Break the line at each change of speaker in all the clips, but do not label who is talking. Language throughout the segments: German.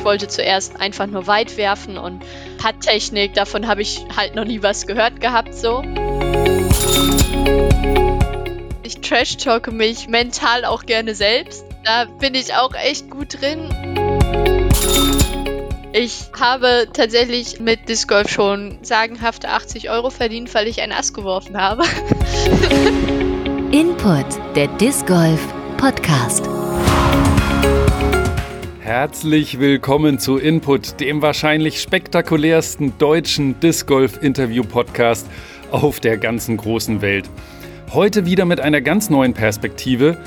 Ich wollte zuerst einfach nur weit werfen und Putttechnik, davon habe ich halt noch nie was gehört gehabt so. Ich trash-talke mich mental auch gerne selbst. Da bin ich auch echt gut drin. Ich habe tatsächlich mit Disc Golf schon sagenhafte 80 Euro verdient, weil ich ein Ass geworfen habe.
Input, der Disc Golf Podcast.
Herzlich willkommen zu Input, dem wahrscheinlich spektakulärsten deutschen Disc Golf Interview Podcast auf der ganzen großen Welt. Heute wieder mit einer ganz neuen Perspektive.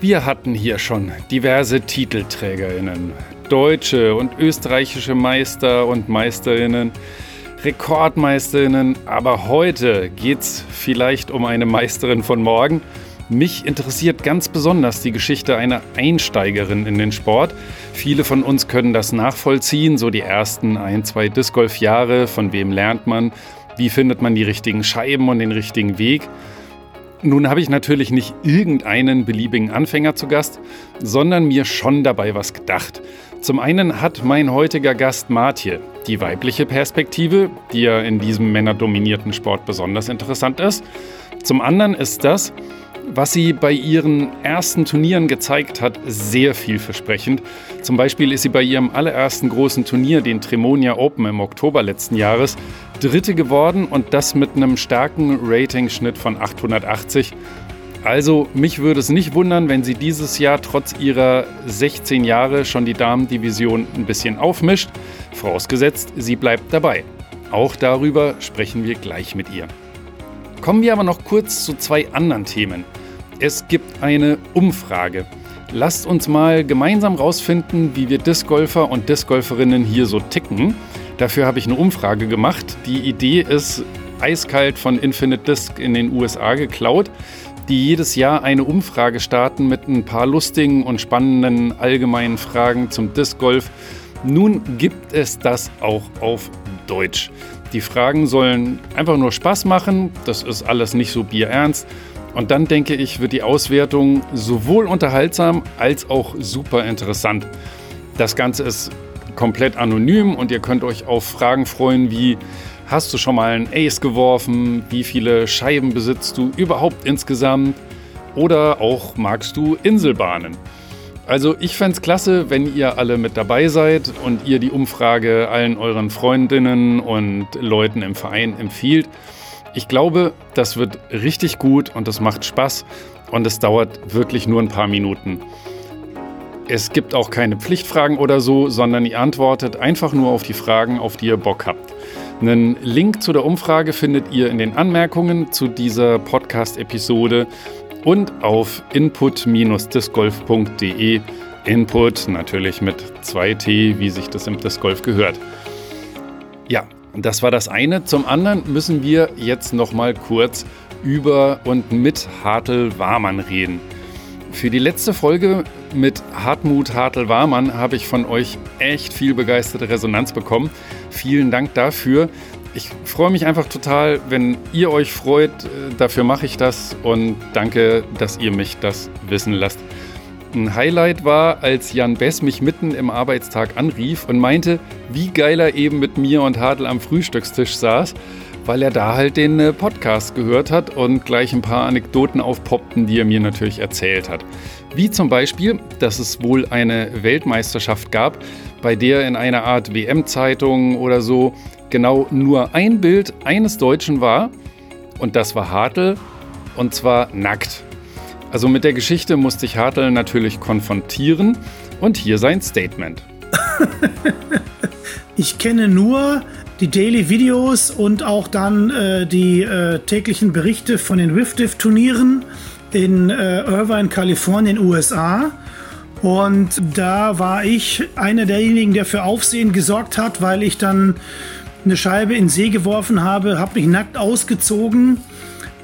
Wir hatten hier schon diverse Titelträgerinnen, deutsche und österreichische Meister und Meisterinnen, Rekordmeisterinnen, aber heute geht es vielleicht um eine Meisterin von morgen. Mich interessiert ganz besonders die Geschichte einer Einsteigerin in den Sport. Viele von uns können das nachvollziehen, so die ersten ein, zwei Disc Golf Jahre, von wem lernt man, wie findet man die richtigen Scheiben und den richtigen Weg. Nun habe ich natürlich nicht irgendeinen beliebigen Anfänger zu Gast, sondern mir schon dabei was gedacht. Zum einen hat mein heutiger Gast Martje die weibliche Perspektive, die ja in diesem männerdominierten Sport besonders interessant ist. Zum anderen ist das, was sie bei ihren ersten Turnieren gezeigt hat, sehr vielversprechend. Zum Beispiel ist sie bei ihrem allerersten großen Turnier, den Tremonia Open im Oktober letzten Jahres, Dritte geworden und das mit einem starken Ratingschnitt von 880. Also mich würde es nicht wundern, wenn sie dieses Jahr trotz ihrer 16 Jahre schon die Damendivision ein bisschen aufmischt, vorausgesetzt, sie bleibt dabei. Auch darüber sprechen wir gleich mit ihr. Kommen wir aber noch kurz zu zwei anderen Themen. Es gibt eine Umfrage. Lasst uns mal gemeinsam rausfinden, wie wir Discgolfer und Discgolferinnen hier so ticken. Dafür habe ich eine Umfrage gemacht. Die Idee ist eiskalt von Infinite Disc in den USA geklaut, die jedes Jahr eine Umfrage starten mit ein paar lustigen und spannenden allgemeinen Fragen zum Disc Golf. Nun gibt es das auch auf Deutsch. Die Fragen sollen einfach nur Spaß machen, das ist alles nicht so bierernst. Und dann denke ich, wird die Auswertung sowohl unterhaltsam als auch super interessant. Das Ganze ist komplett anonym und ihr könnt euch auf Fragen freuen wie, hast du schon mal einen Ace geworfen? Wie viele Scheiben besitzt du überhaupt insgesamt? Oder auch magst du Inselbahnen? Also ich fände es klasse, wenn ihr alle mit dabei seid und ihr die Umfrage allen euren Freundinnen und Leuten im Verein empfiehlt. Ich glaube, das wird richtig gut und es macht Spaß und es dauert wirklich nur ein paar Minuten. Es gibt auch keine Pflichtfragen oder so, sondern ihr antwortet einfach nur auf die Fragen, auf die ihr Bock habt. Einen Link zu der Umfrage findet ihr in den Anmerkungen zu dieser Podcast-Episode und auf input-discgolf.de. Input natürlich mit 2T, wie sich das im Disc Golf gehört. Ja, das war das eine. Zum anderen müssen wir jetzt noch mal kurz über und mit Hartl Warmann reden. Für die letzte Folge mit Hartmut Hartl-Warmann habe ich von euch echt viel begeisterte Resonanz bekommen. Vielen Dank dafür. Ich freue mich einfach total, wenn ihr euch freut. Dafür mache ich das und danke, dass ihr mich das wissen lasst. Ein Highlight war, als Jan Bess mich mitten im Arbeitstag anrief und meinte, wie geil er eben mit mir und Hartl am Frühstückstisch saß, weil er da halt den äh, Podcast gehört hat und gleich ein paar Anekdoten aufpoppten, die er mir natürlich erzählt hat. Wie zum Beispiel, dass es wohl eine Weltmeisterschaft gab, bei der in einer Art WM-Zeitung oder so genau nur ein Bild eines Deutschen war und das war Hartl und zwar nackt. Also mit der Geschichte musste ich Hartl natürlich konfrontieren und hier sein Statement.
ich kenne nur die Daily Videos und auch dann äh, die äh, täglichen Berichte von den WIFDIF-Turnieren in äh, Irvine, Kalifornien, USA. Und da war ich einer derjenigen, der für Aufsehen gesorgt hat, weil ich dann eine Scheibe in See geworfen habe, habe mich nackt ausgezogen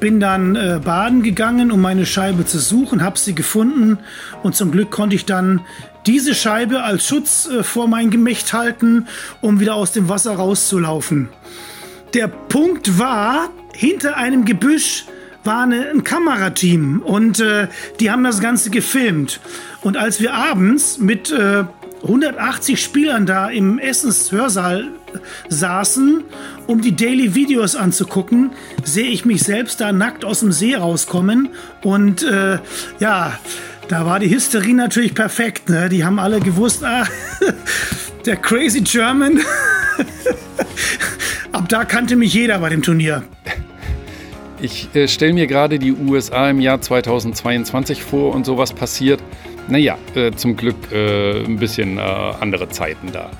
bin dann äh, baden gegangen, um meine Scheibe zu suchen, habe sie gefunden und zum Glück konnte ich dann diese Scheibe als Schutz äh, vor mein Gemächt halten, um wieder aus dem Wasser rauszulaufen. Der Punkt war, hinter einem Gebüsch war eine, ein Kamerateam und äh, die haben das Ganze gefilmt. Und als wir abends mit äh, 180 Spielern da im Essenshörsaal saßen, um die Daily Videos anzugucken, sehe ich mich selbst da nackt aus dem See rauskommen. Und äh, ja, da war die Hysterie natürlich perfekt. Ne? Die haben alle gewusst, ah, der Crazy German. Ab da kannte mich jeder bei dem Turnier.
Ich äh, stelle mir gerade die USA im Jahr 2022 vor und sowas passiert. Naja, äh, zum Glück äh, ein bisschen äh, andere Zeiten da.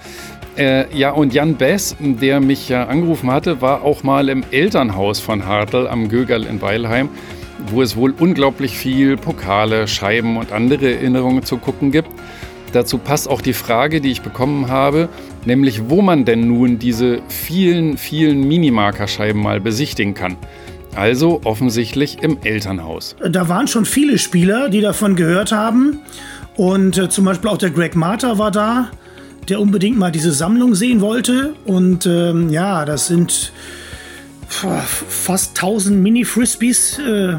Äh, ja, und Jan Bess, der mich ja angerufen hatte, war auch mal im Elternhaus von Hartl am Gögerl in Weilheim, wo es wohl unglaublich viel Pokale, Scheiben und andere Erinnerungen zu gucken gibt. Dazu passt auch die Frage, die ich bekommen habe, nämlich wo man denn nun diese vielen, vielen Minimarkerscheiben mal besichtigen kann. Also offensichtlich im Elternhaus.
Da waren schon viele Spieler, die davon gehört haben. Und äh, zum Beispiel auch der Greg Marter war da, der unbedingt mal diese Sammlung sehen wollte. Und ähm, ja, das sind fast 1000 Mini-Frisbees, äh,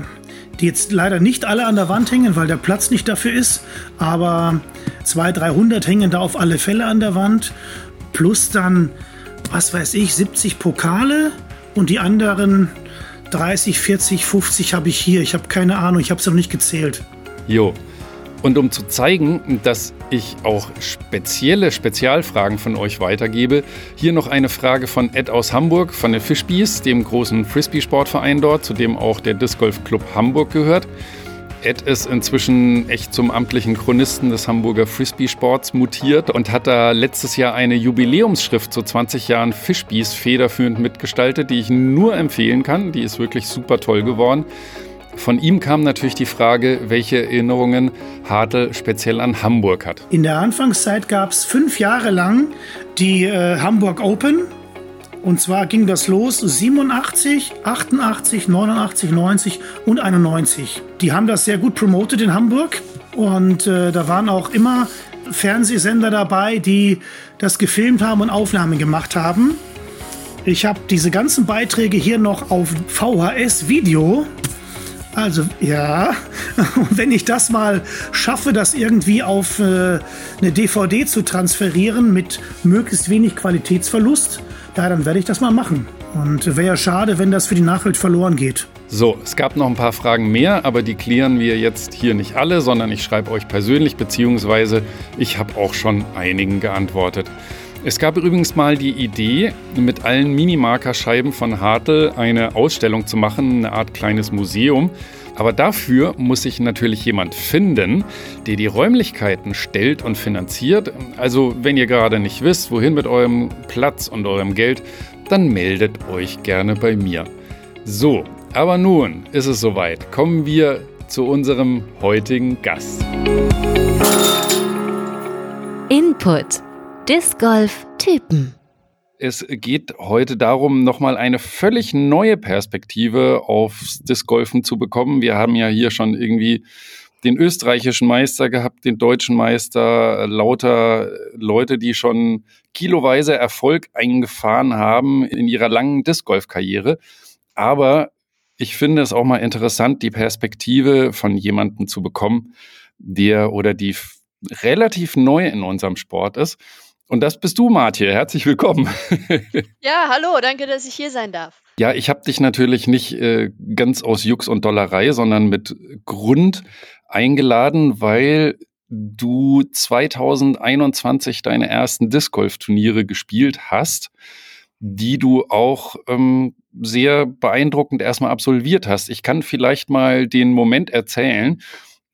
die jetzt leider nicht alle an der Wand hängen, weil der Platz nicht dafür ist. Aber 200, 300 hängen da auf alle Fälle an der Wand. Plus dann, was weiß ich, 70 Pokale und die anderen 30, 40, 50 habe ich hier. Ich habe keine Ahnung, ich habe es noch nicht gezählt.
Jo. Und um zu zeigen, dass ich auch spezielle Spezialfragen von euch weitergebe, hier noch eine Frage von Ed aus Hamburg, von den Fischbies, dem großen Frisbee-Sportverein dort, zu dem auch der Disc Golf Club Hamburg gehört. Ed ist inzwischen echt zum amtlichen Chronisten des Hamburger Frisbee-Sports mutiert und hat da letztes Jahr eine Jubiläumsschrift zu 20 Jahren Fischbies federführend mitgestaltet, die ich nur empfehlen kann. Die ist wirklich super toll geworden. Von ihm kam natürlich die Frage, welche Erinnerungen Hartl speziell an Hamburg hat.
In der Anfangszeit gab es fünf Jahre lang die äh, Hamburg Open und zwar ging das los 87, 88, 89, 90 und 91. Die haben das sehr gut promotet in Hamburg und äh, da waren auch immer Fernsehsender dabei, die das gefilmt haben und Aufnahmen gemacht haben. Ich habe diese ganzen Beiträge hier noch auf VHS-Video. Also ja, wenn ich das mal schaffe, das irgendwie auf äh, eine DVD zu transferieren mit möglichst wenig Qualitätsverlust, ja, dann werde ich das mal machen. Und wäre ja schade, wenn das für die Nachwelt verloren geht.
So, es gab noch ein paar Fragen mehr, aber die klären wir jetzt hier nicht alle, sondern ich schreibe euch persönlich, beziehungsweise ich habe auch schon einigen geantwortet. Es gab übrigens mal die Idee, mit allen Minimarkerscheiben von Hartl eine Ausstellung zu machen, eine Art kleines Museum. Aber dafür muss sich natürlich jemand finden, der die Räumlichkeiten stellt und finanziert. Also wenn ihr gerade nicht wisst, wohin mit eurem Platz und eurem Geld, dann meldet euch gerne bei mir. So, aber nun ist es soweit. Kommen wir zu unserem heutigen Gast.
Input Disc Golf Typen
es geht heute darum, nochmal eine völlig neue Perspektive aufs Discgolfen zu bekommen. Wir haben ja hier schon irgendwie den österreichischen Meister gehabt, den deutschen Meister, lauter Leute, die schon kiloweise Erfolg eingefahren haben in ihrer langen Discgolf-Karriere. Aber ich finde es auch mal interessant, die Perspektive von jemandem zu bekommen, der oder die relativ neu in unserem Sport ist und das bist du, Martje. Herzlich willkommen.
Ja, hallo, danke, dass ich hier sein darf.
Ja, ich habe dich natürlich nicht äh, ganz aus Jux und Dollerei, sondern mit Grund eingeladen, weil du 2021 deine ersten Disc Golf Turniere gespielt hast, die du auch ähm, sehr beeindruckend erstmal absolviert hast. Ich kann vielleicht mal den Moment erzählen,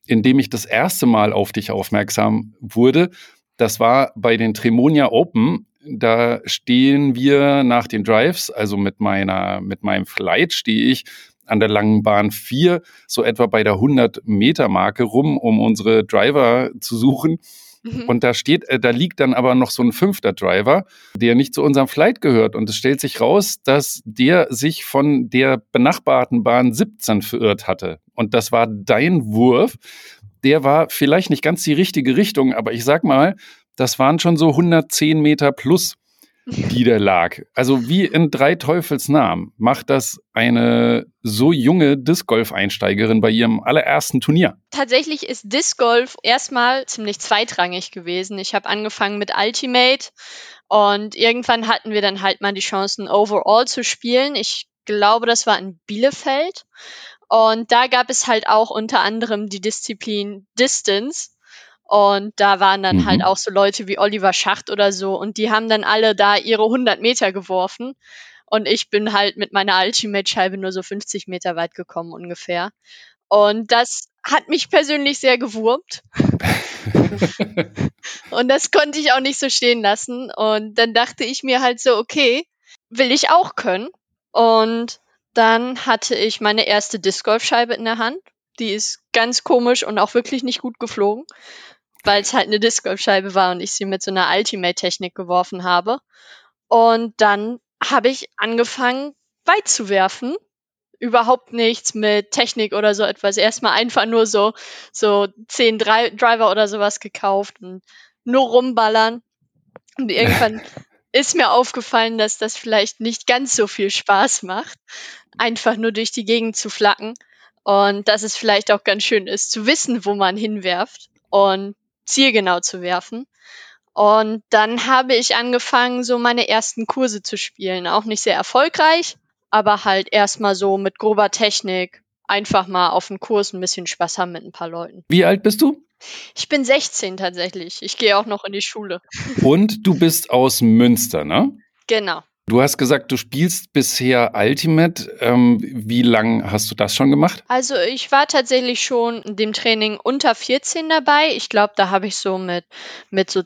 in dem ich das erste Mal auf dich aufmerksam wurde das war bei den Tremonia Open. Da stehen wir nach den Drives, also mit meiner, mit meinem Flight stehe ich an der langen Bahn 4, so etwa bei der 100 Meter Marke rum, um unsere Driver zu suchen. Mhm. Und da steht, äh, da liegt dann aber noch so ein fünfter Driver, der nicht zu unserem Flight gehört. Und es stellt sich raus, dass der sich von der benachbarten Bahn 17 verirrt hatte. Und das war dein Wurf der war vielleicht nicht ganz die richtige Richtung, aber ich sag mal, das waren schon so 110 Meter plus. die da lag. Also wie in drei Teufels Namen macht das eine so junge Disc Golf Einsteigerin bei ihrem allerersten Turnier?
Tatsächlich ist Disc Golf erstmal ziemlich zweitrangig gewesen. Ich habe angefangen mit Ultimate und irgendwann hatten wir dann halt mal die Chancen Overall zu spielen. Ich glaube, das war in Bielefeld und da gab es halt auch unter anderem die Disziplin Distance und da waren dann halt mhm. halt auch so Leute wie Oliver Schacht oder so. Und die haben dann alle da ihre 100 Meter geworfen. Und ich bin halt mit meiner Ultimate-Scheibe nur so 50 Meter weit gekommen ungefähr. Und das hat mich persönlich sehr gewurmt. und das konnte ich auch nicht so stehen lassen. Und dann dachte ich mir halt so, okay, will ich auch können. Und dann hatte ich meine erste Disc Golf Scheibe in der Hand. Die ist ganz komisch und auch wirklich nicht gut geflogen weil es halt eine Disc Golf Scheibe war und ich sie mit so einer Ultimate Technik geworfen habe. Und dann habe ich angefangen weit zu werfen. Überhaupt nichts mit Technik oder so etwas. Erstmal einfach nur so, so zehn Dri Driver oder sowas gekauft und nur rumballern. Und irgendwann ist mir aufgefallen, dass das vielleicht nicht ganz so viel Spaß macht, einfach nur durch die Gegend zu flacken. Und dass es vielleicht auch ganz schön ist, zu wissen, wo man hinwerft. Und zielgenau zu werfen. Und dann habe ich angefangen, so meine ersten Kurse zu spielen. Auch nicht sehr erfolgreich, aber halt erstmal so mit grober Technik. Einfach mal auf dem Kurs ein bisschen Spaß haben mit ein paar Leuten.
Wie alt bist du?
Ich bin 16 tatsächlich. Ich gehe auch noch in die Schule.
Und du bist aus Münster, ne?
Genau.
Du hast gesagt, du spielst bisher Ultimate. Ähm, wie lange hast du das schon gemacht?
Also ich war tatsächlich schon in dem Training unter 14 dabei. Ich glaube, da habe ich so mit, mit so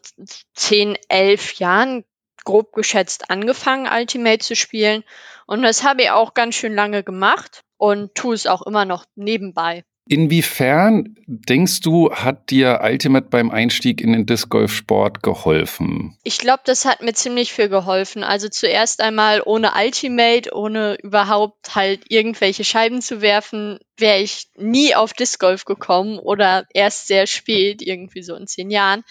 10, 11 Jahren grob geschätzt angefangen, Ultimate zu spielen. Und das habe ich auch ganz schön lange gemacht und tue es auch immer noch nebenbei.
Inwiefern denkst du, hat dir Ultimate beim Einstieg in den Disc Golf Sport geholfen?
Ich glaube, das hat mir ziemlich viel geholfen. Also zuerst einmal ohne Ultimate, ohne überhaupt halt irgendwelche Scheiben zu werfen, wäre ich nie auf Disc Golf gekommen oder erst sehr spät, irgendwie so in zehn Jahren.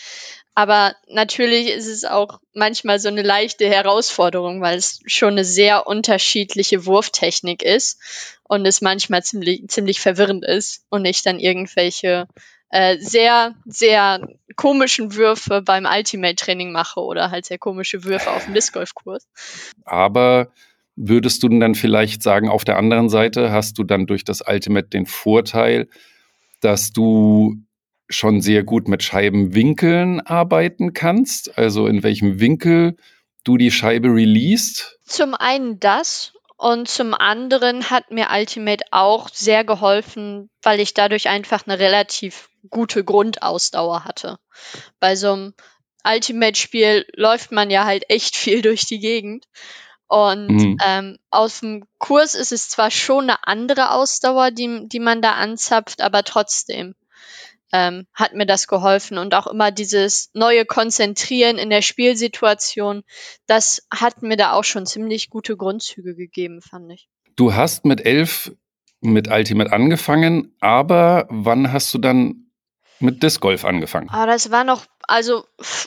Aber natürlich ist es auch manchmal so eine leichte Herausforderung, weil es schon eine sehr unterschiedliche Wurftechnik ist und es manchmal ziemlich, ziemlich verwirrend ist und ich dann irgendwelche äh, sehr, sehr komischen Würfe beim Ultimate-Training mache oder halt sehr komische Würfe auf dem Disc Golf-Kurs.
Aber würdest du denn dann vielleicht sagen, auf der anderen Seite hast du dann durch das Ultimate den Vorteil, dass du schon sehr gut mit Scheibenwinkeln arbeiten kannst, also in welchem Winkel du die Scheibe released?
Zum einen das und zum anderen hat mir Ultimate auch sehr geholfen, weil ich dadurch einfach eine relativ gute Grundausdauer hatte. Bei so einem Ultimate-Spiel läuft man ja halt echt viel durch die Gegend. Und mhm. ähm, aus dem Kurs ist es zwar schon eine andere Ausdauer, die, die man da anzapft, aber trotzdem ähm, hat mir das geholfen und auch immer dieses neue Konzentrieren in der Spielsituation, das hat mir da auch schon ziemlich gute Grundzüge gegeben, fand ich.
Du hast mit elf mit Ultimate angefangen, aber wann hast du dann mit Disc Golf angefangen?
Ah, das war noch, also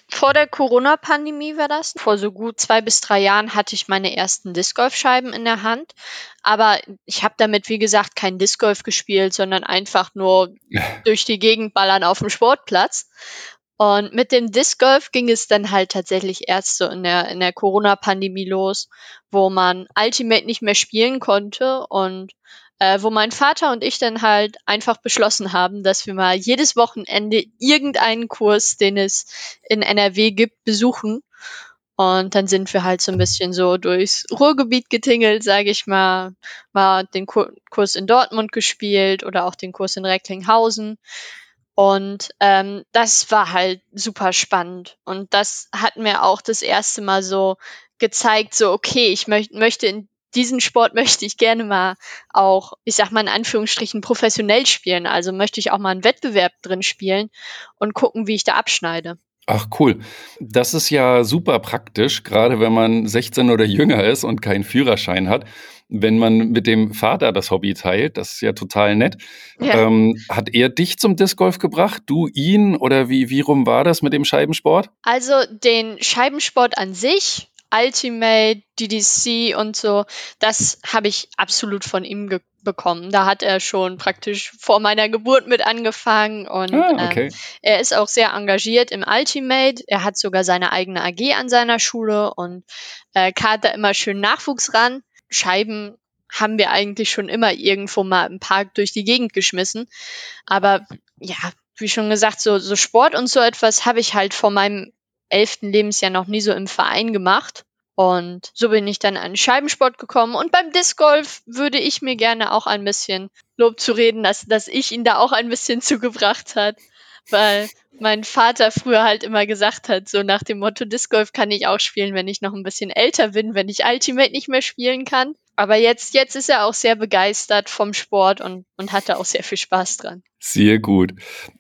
vor der Corona-Pandemie war das. Vor so gut zwei bis drei Jahren hatte ich meine ersten Disc Golf-Scheiben in der Hand. Aber ich habe damit, wie gesagt, kein Disc Golf gespielt, sondern einfach nur durch die Gegend ballern auf dem Sportplatz. Und mit dem Disc Golf ging es dann halt tatsächlich erst so in der, in der Corona-Pandemie los, wo man Ultimate nicht mehr spielen konnte und äh, wo mein Vater und ich dann halt einfach beschlossen haben, dass wir mal jedes Wochenende irgendeinen Kurs, den es in NRW gibt, besuchen. Und dann sind wir halt so ein bisschen so durchs Ruhrgebiet getingelt, sage ich mal. Mal den Kurs in Dortmund gespielt oder auch den Kurs in Recklinghausen. Und ähm, das war halt super spannend. Und das hat mir auch das erste Mal so gezeigt, so, okay, ich möcht, möchte in diesen Sport möchte ich gerne mal auch, ich sag mal in Anführungsstrichen, professionell spielen. Also möchte ich auch mal einen Wettbewerb drin spielen und gucken, wie ich da abschneide.
Ach cool. Das ist ja super praktisch, gerade wenn man 16 oder jünger ist und keinen Führerschein hat. Wenn man mit dem Vater das Hobby teilt, das ist ja total nett. Ja. Ähm, hat er dich zum Disc Golf gebracht, du ihn oder wie, wie rum war das mit dem Scheibensport?
Also den Scheibensport an sich Ultimate, DDC und so, das habe ich absolut von ihm bekommen. Da hat er schon praktisch vor meiner Geburt mit angefangen und ah, okay. ähm, er ist auch sehr engagiert im Ultimate. Er hat sogar seine eigene AG an seiner Schule und äh, karrt da immer schön Nachwuchs ran. Scheiben haben wir eigentlich schon immer irgendwo mal im Park durch die Gegend geschmissen. Aber ja, wie schon gesagt, so, so Sport und so etwas habe ich halt vor meinem elften Lebensjahr noch nie so im Verein gemacht. Und so bin ich dann an Scheibensport gekommen. Und beim Disc Golf würde ich mir gerne auch ein bisschen Lob zu reden, dass, dass ich ihn da auch ein bisschen zugebracht hat. Weil mein Vater früher halt immer gesagt hat, so nach dem Motto, Disc Golf kann ich auch spielen, wenn ich noch ein bisschen älter bin, wenn ich Ultimate nicht mehr spielen kann. Aber jetzt, jetzt ist er auch sehr begeistert vom Sport und, und hatte auch sehr viel Spaß dran.
Sehr gut.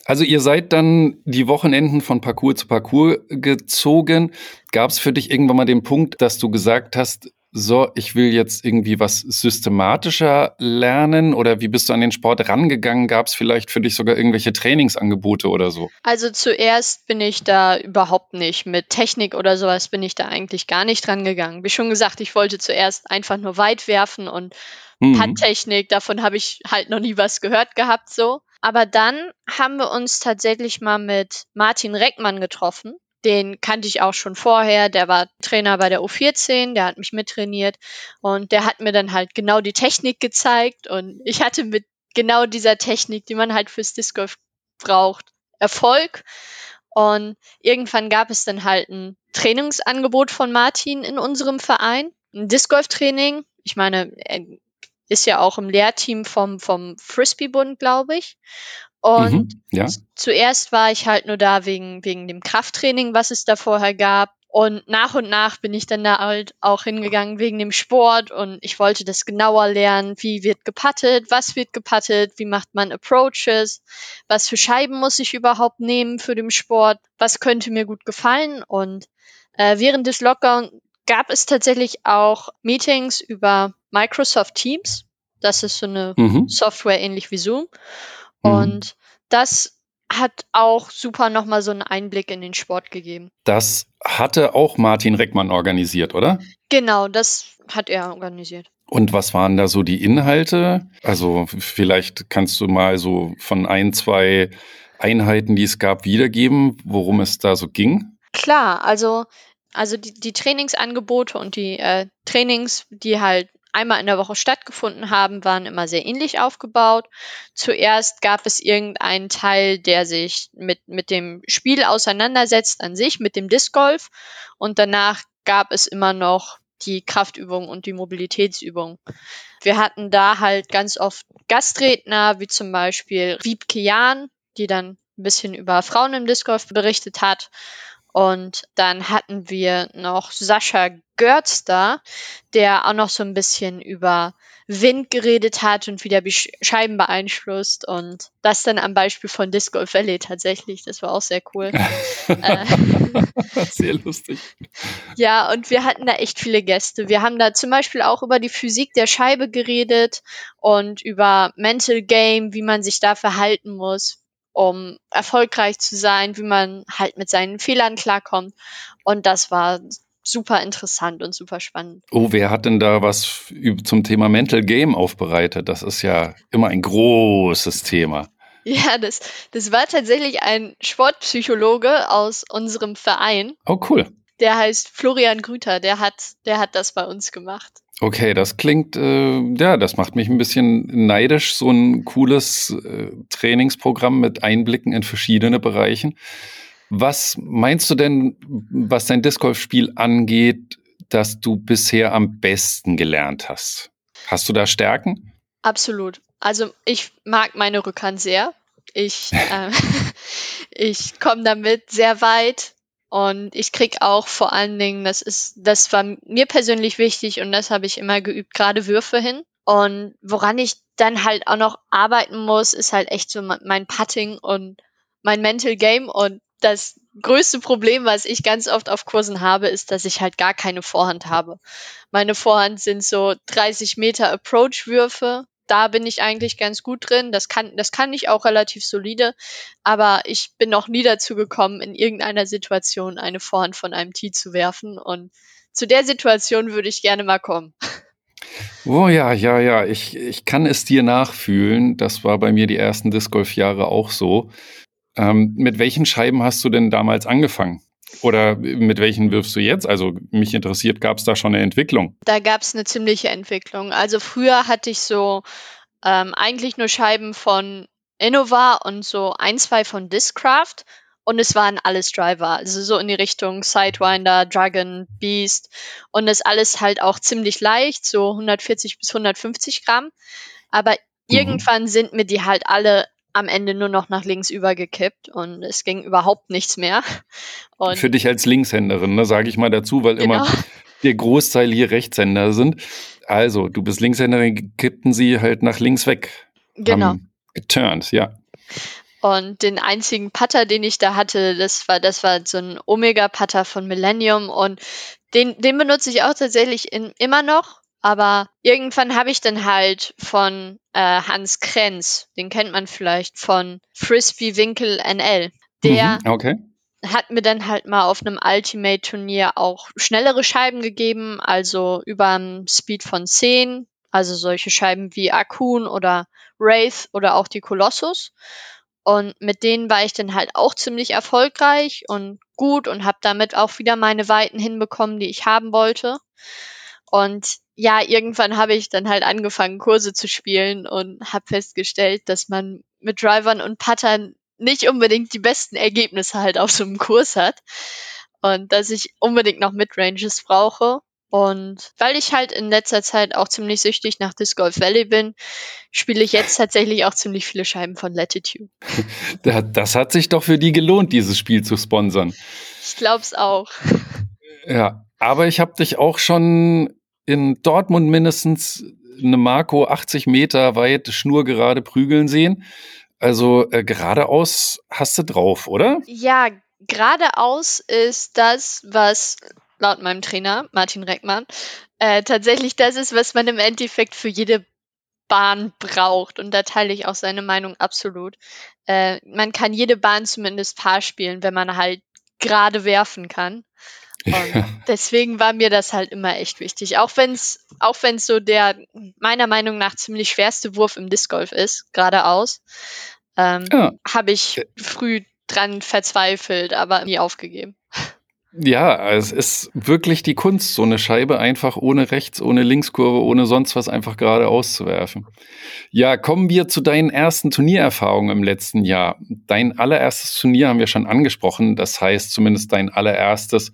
Also ihr seid dann die Wochenenden von Parcours zu Parcours gezogen. Gab es für dich irgendwann mal den Punkt, dass du gesagt hast, so, ich will jetzt irgendwie was systematischer lernen oder wie bist du an den Sport rangegangen? Gab es vielleicht für dich sogar irgendwelche Trainingsangebote oder so?
Also zuerst bin ich da überhaupt nicht mit Technik oder sowas bin ich da eigentlich gar nicht rangegangen. Wie schon gesagt, ich wollte zuerst einfach nur weit werfen und mhm. Handtechnik, davon habe ich halt noch nie was gehört gehabt so. Aber dann haben wir uns tatsächlich mal mit Martin Reckmann getroffen den kannte ich auch schon vorher. Der war Trainer bei der U14, der hat mich mittrainiert und der hat mir dann halt genau die Technik gezeigt und ich hatte mit genau dieser Technik, die man halt fürs Disc Golf braucht, Erfolg. Und irgendwann gab es dann halt ein Trainingsangebot von Martin in unserem Verein, ein Disc Golf Training. Ich meine, er ist ja auch im Lehrteam vom, vom Frisbee-Bund, glaube ich. Und mhm, ja. zuerst war ich halt nur da wegen, wegen dem Krafttraining, was es da vorher gab. Und nach und nach bin ich dann da halt auch hingegangen wegen dem Sport und ich wollte das genauer lernen. Wie wird gepattet? Was wird gepattet? Wie macht man Approaches? Was für Scheiben muss ich überhaupt nehmen für den Sport? Was könnte mir gut gefallen? Und äh, während des Lockdown gab es tatsächlich auch Meetings über Microsoft Teams. Das ist so eine mhm. Software ähnlich wie Zoom. Mhm. Und das hat auch super nochmal so einen Einblick in den Sport gegeben.
Das hatte auch Martin Reckmann organisiert, oder?
Genau, das hat er organisiert.
Und was waren da so die Inhalte? Also vielleicht kannst du mal so von ein, zwei Einheiten, die es gab, wiedergeben, worum es da so ging?
Klar, also, also die, die Trainingsangebote und die äh, Trainings, die halt einmal in der Woche stattgefunden haben, waren immer sehr ähnlich aufgebaut. Zuerst gab es irgendeinen Teil, der sich mit, mit dem Spiel auseinandersetzt an sich, mit dem Disc Golf. Und danach gab es immer noch die Kraftübung und die Mobilitätsübung. Wir hatten da halt ganz oft Gastredner, wie zum Beispiel Wiebke Jahn, die dann ein bisschen über Frauen im Disc Golf berichtet hat. Und dann hatten wir noch Sascha Görz da, der auch noch so ein bisschen über Wind geredet hat und wie der Scheiben beeinflusst und das dann am Beispiel von Disco Valley tatsächlich. Das war auch sehr cool.
Äh, sehr lustig.
Ja, und wir hatten da echt viele Gäste. Wir haben da zum Beispiel auch über die Physik der Scheibe geredet und über Mental Game, wie man sich da verhalten muss um erfolgreich zu sein, wie man halt mit seinen Fehlern klarkommt. Und das war super interessant und super spannend.
Oh, wer hat denn da was zum Thema Mental Game aufbereitet? Das ist ja immer ein großes Thema.
Ja, das, das war tatsächlich ein Sportpsychologe aus unserem Verein.
Oh, cool.
Der heißt Florian Grüter, der hat, der hat das bei uns gemacht.
Okay, das klingt, äh, ja, das macht mich ein bisschen neidisch, so ein cooles äh, Trainingsprogramm mit Einblicken in verschiedene Bereichen. Was meinst du denn, was dein Disc Golf Spiel angeht, dass du bisher am besten gelernt hast? Hast du da Stärken?
Absolut. Also ich mag meine Rückhand sehr. Ich, äh, ich komme damit sehr weit. Und ich krieg auch vor allen Dingen, das ist, das war mir persönlich wichtig und das habe ich immer geübt, gerade Würfe hin. Und woran ich dann halt auch noch arbeiten muss, ist halt echt so mein Putting und mein Mental Game. Und das größte Problem, was ich ganz oft auf Kursen habe, ist, dass ich halt gar keine Vorhand habe. Meine Vorhand sind so 30 Meter Approach-Würfe da bin ich eigentlich ganz gut drin. Das kann, das kann ich auch relativ solide, aber ich bin noch nie dazu gekommen, in irgendeiner Situation eine Vorhand von einem Tee zu werfen. Und zu der Situation würde ich gerne mal kommen.
Oh ja, ja, ja, ich, ich kann es dir nachfühlen. Das war bei mir die ersten Disc Golf Jahre auch so. Ähm, mit welchen Scheiben hast du denn damals angefangen? Oder mit welchen wirfst du jetzt? Also mich interessiert, gab es da schon eine Entwicklung?
Da gab es eine ziemliche Entwicklung. Also früher hatte ich so ähm, eigentlich nur Scheiben von Innova und so ein, zwei von Discraft. Und es waren alles Driver, also so in die Richtung Sidewinder, Dragon, Beast. Und das alles halt auch ziemlich leicht, so 140 bis 150 Gramm. Aber mhm. irgendwann sind mir die halt alle am Ende nur noch nach links übergekippt und es ging überhaupt nichts mehr.
Und Für dich als Linkshänderin, ne, sage ich mal dazu, weil genau. immer der Großteil hier Rechtshänder sind. Also, du bist Linkshänderin, kippten sie halt nach links weg.
Genau.
Geturnt, ja.
Und den einzigen Putter, den ich da hatte, das war, das war so ein Omega-Putter von Millennium und den, den benutze ich auch tatsächlich in, immer noch aber irgendwann habe ich dann halt von äh, Hans Krenz, den kennt man vielleicht von Frisbee Winkel NL. Der
mhm, okay.
hat mir dann halt mal auf einem Ultimate-Turnier auch schnellere Scheiben gegeben, also über einen Speed von 10, also solche Scheiben wie Akun oder Wraith oder auch die Colossus. Und mit denen war ich dann halt auch ziemlich erfolgreich und gut und habe damit auch wieder meine Weiten hinbekommen, die ich haben wollte. Und ja, irgendwann habe ich dann halt angefangen, Kurse zu spielen und habe festgestellt, dass man mit Drivern und Puttern nicht unbedingt die besten Ergebnisse halt auf so einem Kurs hat. Und dass ich unbedingt noch Midranges brauche. Und weil ich halt in letzter Zeit auch ziemlich süchtig nach Disc Golf Valley bin, spiele ich jetzt tatsächlich auch ziemlich viele Scheiben von Latitude.
Das hat sich doch für die gelohnt, dieses Spiel zu sponsern.
Ich glaub's auch.
Ja, aber ich habe dich auch schon in Dortmund mindestens eine Marco 80 Meter weit schnurgerade prügeln sehen. Also äh, geradeaus hast du drauf, oder?
Ja, geradeaus ist das, was laut meinem Trainer Martin Reckmann äh, tatsächlich das ist, was man im Endeffekt für jede Bahn braucht. Und da teile ich auch seine Meinung absolut. Äh, man kann jede Bahn zumindest Paar spielen, wenn man halt gerade werfen kann. Und deswegen war mir das halt immer echt wichtig. Auch wenn es auch wenn's so der meiner Meinung nach ziemlich schwerste Wurf im Disc Golf ist, geradeaus, ähm, ja. habe ich früh dran verzweifelt, aber nie aufgegeben.
Ja, es ist wirklich die Kunst, so eine Scheibe einfach ohne Rechts, ohne Linkskurve, ohne sonst was einfach gerade auszuwerfen. Ja, kommen wir zu deinen ersten Turniererfahrungen im letzten Jahr. Dein allererstes Turnier haben wir schon angesprochen, das heißt zumindest dein allererstes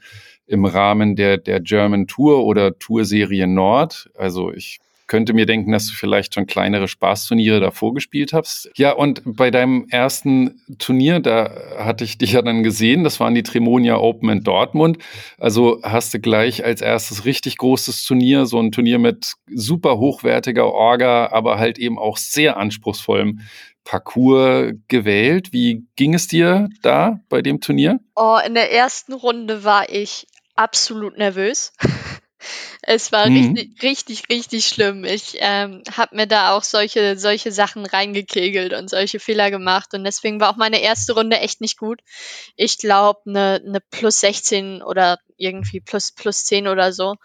im Rahmen der, der German Tour oder Tourserie Nord. Also ich könnte mir denken, dass du vielleicht schon kleinere Spaßturniere davor gespielt hast. Ja, und bei deinem ersten Turnier, da hatte ich dich ja dann gesehen, das waren die Tremonia Open in Dortmund. Also hast du gleich als erstes richtig großes Turnier, so ein Turnier mit super hochwertiger Orga, aber halt eben auch sehr anspruchsvollem Parcours gewählt. Wie ging es dir da bei dem Turnier?
Oh, in der ersten Runde war ich absolut nervös. es war mhm. richtig, richtig, richtig schlimm. Ich ähm, habe mir da auch solche, solche Sachen reingekegelt und solche Fehler gemacht. Und deswegen war auch meine erste Runde echt nicht gut. Ich glaube, eine ne plus 16 oder irgendwie plus, plus 10 oder so.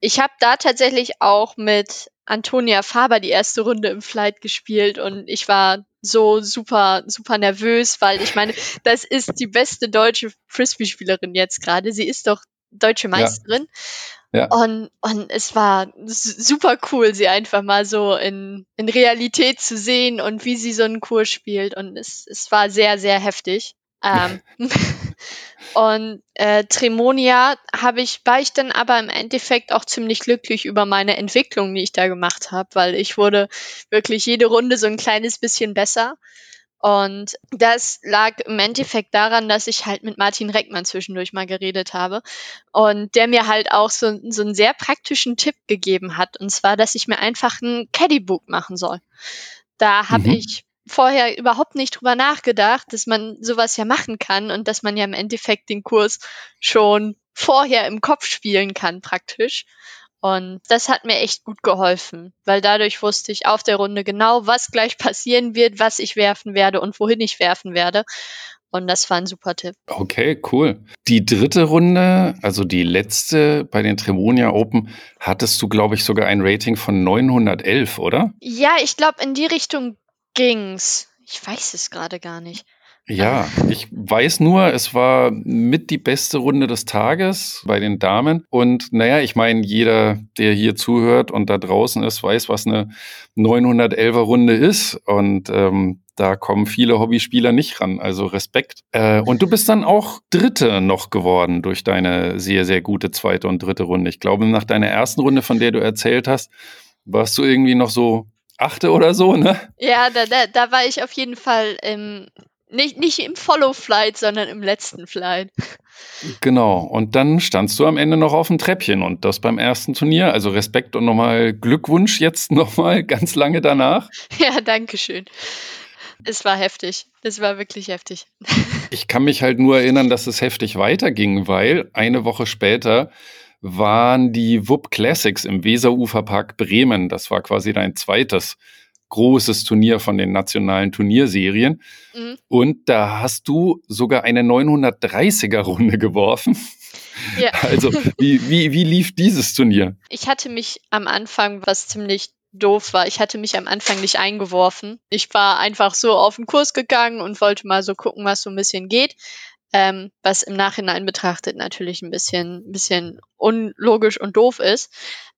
Ich habe da tatsächlich auch mit Antonia Faber die erste Runde im Flight gespielt und ich war so super, super nervös, weil ich meine, das ist die beste deutsche Frisbee-Spielerin jetzt gerade. Sie ist doch deutsche Meisterin. Ja. ja. Und, und es war super cool, sie einfach mal so in, in Realität zu sehen und wie sie so einen Kurs spielt. Und es, es war sehr, sehr heftig. Ähm, und äh, Tremonia habe ich, war ich dann aber im Endeffekt auch ziemlich glücklich über meine Entwicklung, die ich da gemacht habe, weil ich wurde wirklich jede Runde so ein kleines bisschen besser. Und das lag im Endeffekt daran, dass ich halt mit Martin Reckmann zwischendurch mal geredet habe und der mir halt auch so, so einen sehr praktischen Tipp gegeben hat. Und zwar, dass ich mir einfach ein Caddybook machen soll. Da habe mhm. ich vorher überhaupt nicht drüber nachgedacht, dass man sowas ja machen kann und dass man ja im Endeffekt den Kurs schon vorher im Kopf spielen kann praktisch. Und das hat mir echt gut geholfen, weil dadurch wusste ich auf der Runde genau, was gleich passieren wird, was ich werfen werde und wohin ich werfen werde. Und das war ein super Tipp.
Okay, cool. Die dritte Runde, also die letzte bei den Tremonia Open, hattest du, glaube ich, sogar ein Rating von 911, oder?
Ja, ich glaube, in die Richtung ging's. Ich weiß es gerade gar nicht.
Ja, ich weiß nur, es war mit die beste Runde des Tages bei den Damen. Und naja, ich meine, jeder, der hier zuhört und da draußen ist, weiß, was eine 911er Runde ist. Und ähm, da kommen viele Hobbyspieler nicht ran. Also Respekt. Äh, und du bist dann auch Dritte noch geworden durch deine sehr, sehr gute zweite und dritte Runde. Ich glaube, nach deiner ersten Runde, von der du erzählt hast, warst du irgendwie noch so Achte oder so, ne?
Ja, da, da, da war ich auf jeden Fall im, nicht, nicht im Follow-Flight, sondern im letzten Flight.
Genau. Und dann standst du am Ende noch auf dem Treppchen und das beim ersten Turnier. Also Respekt und nochmal Glückwunsch jetzt nochmal ganz lange danach.
Ja, danke schön. Es war heftig. Es war wirklich heftig.
Ich kann mich halt nur erinnern, dass es heftig weiterging, weil eine Woche später waren die WUP Classics im Weseruferpark Bremen. Das war quasi dein zweites großes Turnier von den nationalen Turnierserien. Mhm. Und da hast du sogar eine 930er Runde geworfen. Ja. Also, wie, wie, wie lief dieses Turnier?
Ich hatte mich am Anfang, was ziemlich doof war, ich hatte mich am Anfang nicht eingeworfen. Ich war einfach so auf den Kurs gegangen und wollte mal so gucken, was so ein bisschen geht. Ähm, was im Nachhinein betrachtet natürlich ein bisschen, ein bisschen unlogisch und doof ist.